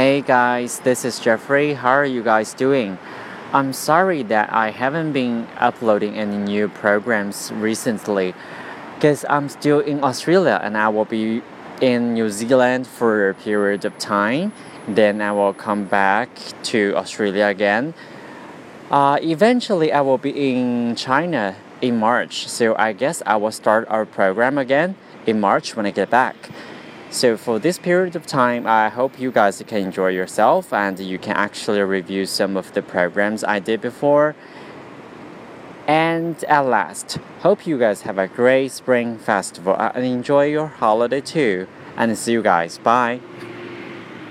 Hey guys, this is Jeffrey. How are you guys doing? I'm sorry that I haven't been uploading any new programs recently because I'm still in Australia and I will be in New Zealand for a period of time. Then I will come back to Australia again. Uh, eventually, I will be in China in March, so I guess I will start our program again in March when I get back. So for this period of time, I hope you guys can enjoy yourself and you can actually review some of the programs I did before. And at last, hope you guys have a great spring festival and enjoy your holiday too. And see you guys. Bye.